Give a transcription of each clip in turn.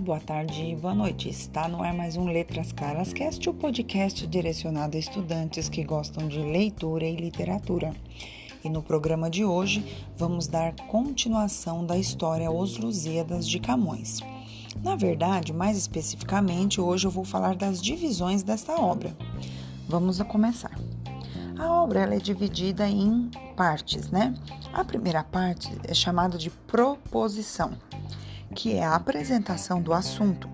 boa tarde, boa noite. Está no ar mais um Letras Claras Cast, o podcast direcionado a estudantes que gostam de leitura e literatura. E no programa de hoje vamos dar continuação da história Os Lusíadas de Camões. Na verdade, mais especificamente, hoje eu vou falar das divisões desta obra. Vamos a começar. A obra é dividida em partes, né? A primeira parte é chamada de proposição que é a apresentação do assunto,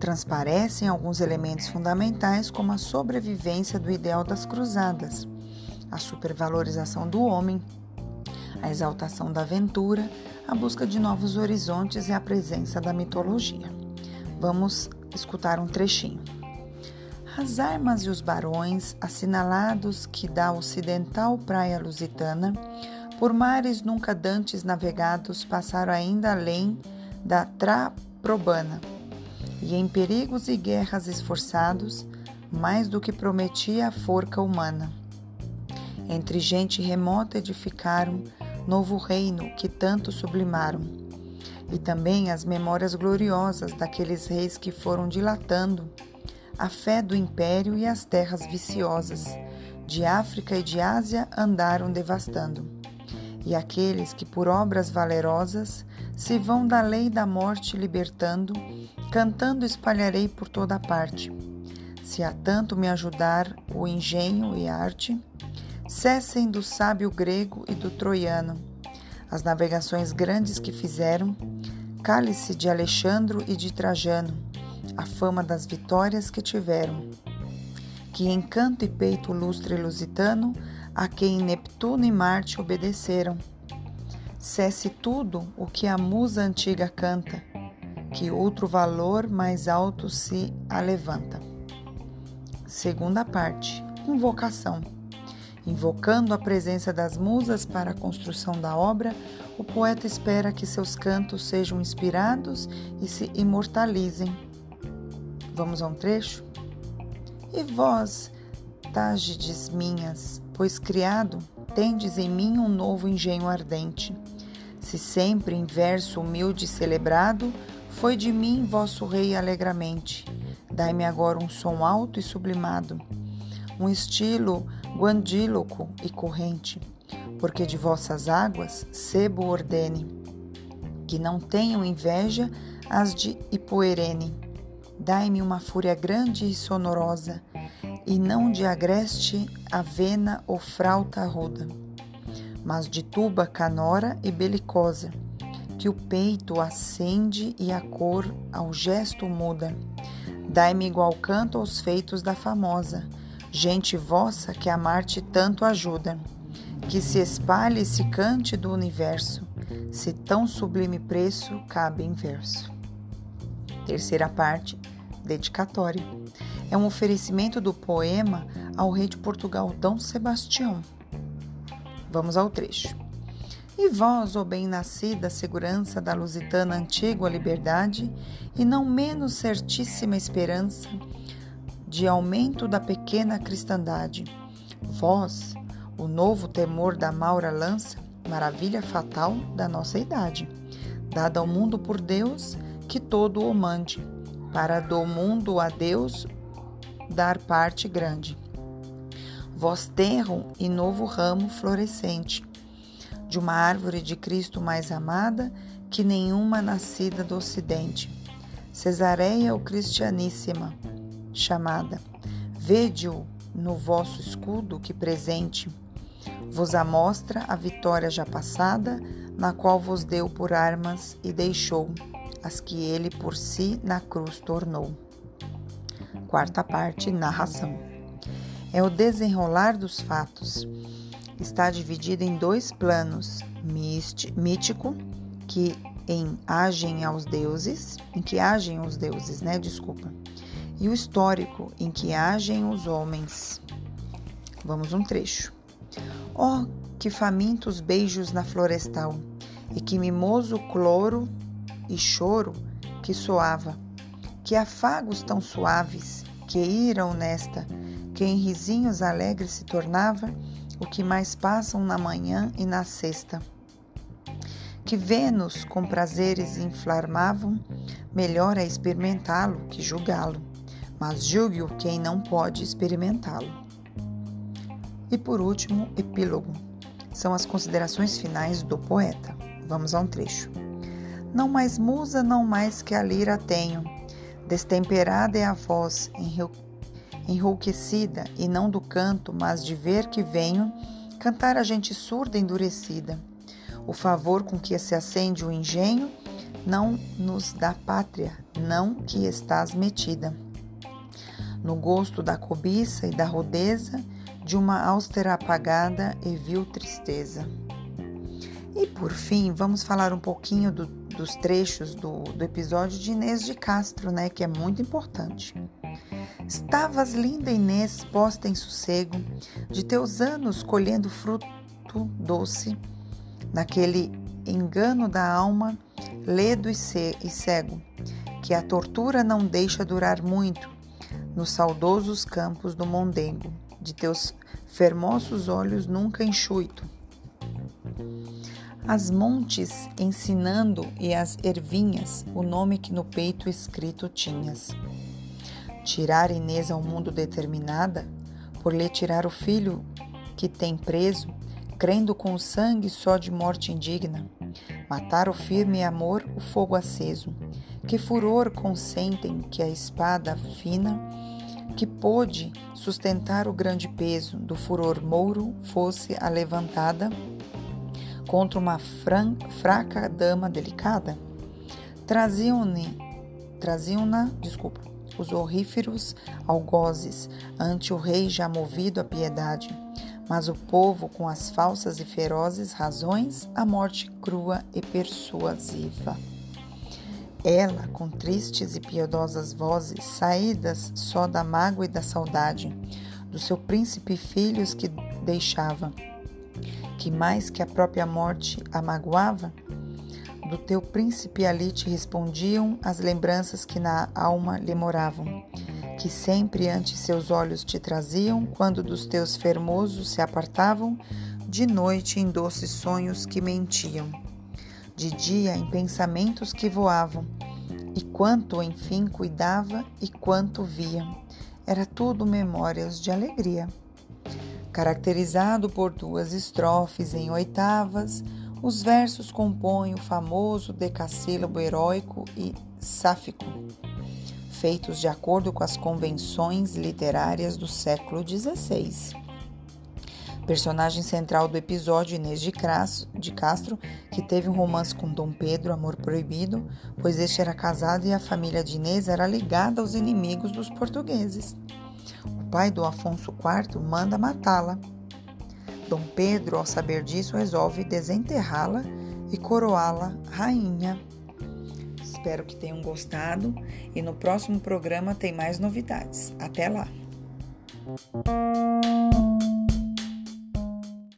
transparecem alguns elementos fundamentais como a sobrevivência do ideal das cruzadas, a supervalorização do homem, a exaltação da aventura, a busca de novos horizontes e a presença da mitologia. Vamos escutar um trechinho. As armas e os barões, assinalados que da ocidental praia lusitana, por mares nunca dantes navegados, passaram ainda além da Traprobana, e em perigos e guerras esforçados, mais do que prometia a forca humana. Entre gente remota edificaram novo reino que tanto sublimaram, e também as memórias gloriosas daqueles reis que foram dilatando a fé do império e as terras viciosas de África e de Ásia andaram devastando, e aqueles que por obras valerosas se vão da lei da morte libertando, cantando espalharei por toda parte. Se há tanto me ajudar o engenho e arte, cessem do sábio grego e do troiano, as navegações grandes que fizeram, cálice de Alexandro e de Trajano, a fama das vitórias que tiveram. Que encanto e peito lustre lusitano, a quem Neptuno e Marte obedeceram cesse tudo o que a musa antiga canta, que outro valor mais alto se alevanta. Segunda parte: Invocação. Invocando a presença das musas para a construção da obra, o poeta espera que seus cantos sejam inspirados e se imortalizem. Vamos a um trecho? E vós, Tágides minhas, pois criado, tendes em mim um novo engenho ardente se sempre em verso humilde celebrado, foi de mim vosso rei alegramente. Dai-me agora um som alto e sublimado, um estilo guandíloco e corrente, porque de vossas águas sebo ordene, que não tenham inveja as de Ipoerene. Dai-me uma fúria grande e sonorosa, e não de agreste, avena ou frauta ruda mas de tuba canora e belicosa, que o peito acende e a cor ao gesto muda. Dai-me igual canto aos feitos da famosa, gente vossa que a Marte tanto ajuda. Que se espalhe esse cante do universo, se tão sublime preço cabe em verso. Terceira parte, dedicatória. É um oferecimento do poema ao rei de Portugal Dom Sebastião Vamos ao trecho. E vós, ó bem-nascida segurança da lusitana antiga liberdade, e não menos certíssima esperança de aumento da pequena cristandade, vós, o novo temor da maura lança, maravilha fatal da nossa idade, dada ao mundo por Deus, que todo o mande, para do mundo a Deus dar parte grande vós terram e novo ramo florescente, de uma árvore de Cristo mais amada que nenhuma nascida do Ocidente. Cesareia o Cristianíssima, chamada, vede-o no vosso escudo que presente vos amostra a vitória já passada, na qual vos deu por armas e deixou as que ele por si na cruz tornou. Quarta parte, narração é o desenrolar dos fatos. Está dividido em dois planos: mítico, que em agem aos deuses, em que agem os deuses, né? Desculpa. E o histórico, em que agem os homens. Vamos um trecho. Oh, que famintos beijos na florestal, e que mimoso cloro e choro que soava, que afagos tão suaves que iram nesta que em risinhos alegres se tornava o que mais passam na manhã e na sexta. que Vênus com prazeres inflamavam, melhor é experimentá-lo que julgá-lo, mas julgue-o quem não pode experimentá-lo. E por último, epílogo. São as considerações finais do poeta. Vamos a um trecho. Não mais musa, não mais que a lira tenho. Destemperada é a voz, enrouquecida, e não do canto, mas de ver que venho cantar a gente surda endurecida. O favor com que se acende o engenho não nos dá pátria, não que estás metida. No gosto da cobiça e da rudeza, de uma austera apagada e vil tristeza. E por fim, vamos falar um pouquinho do, dos trechos do, do episódio de Inês de Castro, né, que é muito importante. Estavas linda, Inês, posta em sossego, de teus anos colhendo fruto doce naquele engano da alma, ledo e cego, que a tortura não deixa durar muito, nos saudosos campos do Mondengo, de teus fermosos olhos nunca enxuito. As montes ensinando e as ervinhas, o nome que no peito escrito tinhas. Tirar Inês ao mundo determinada, por lhe tirar o filho que tem preso, crendo com o sangue só de morte indigna. Matar o firme amor, o fogo aceso. Que furor consentem que a espada fina, que pôde sustentar o grande peso do furor mouro, fosse a levantada contra uma fran, fraca dama delicada? Traziam-na, traziam desculpa, os horríferos algozes ante o rei já movido à piedade mas o povo, com as falsas e ferozes razões, a morte crua e persuasiva. Ela, com tristes e piedosas vozes, saídas só da mágoa e da saudade, do seu príncipe e filhos que deixava, que mais que a própria morte a magoava, do teu príncipe ali te respondiam as lembranças que na alma lhe moravam que sempre ante seus olhos te traziam, quando dos teus fermosos se apartavam, de noite em doces sonhos que mentiam, de dia em pensamentos que voavam, e quanto enfim cuidava e quanto via, era tudo memórias de alegria. Caracterizado por duas estrofes em oitavas, os versos compõem o famoso decassílabo heróico e sáfico feitos de acordo com as convenções literárias do século XVI. Personagem central do episódio Inês de, Castro, que teve um romance com Dom Pedro, Amor Proibido, pois este era casado e a família de Inês era ligada aos inimigos dos portugueses. O pai do Afonso IV manda matá-la. Dom Pedro, ao saber disso, resolve desenterrá-la e coroá-la rainha. Espero que tenham gostado e no próximo programa tem mais novidades. Até lá!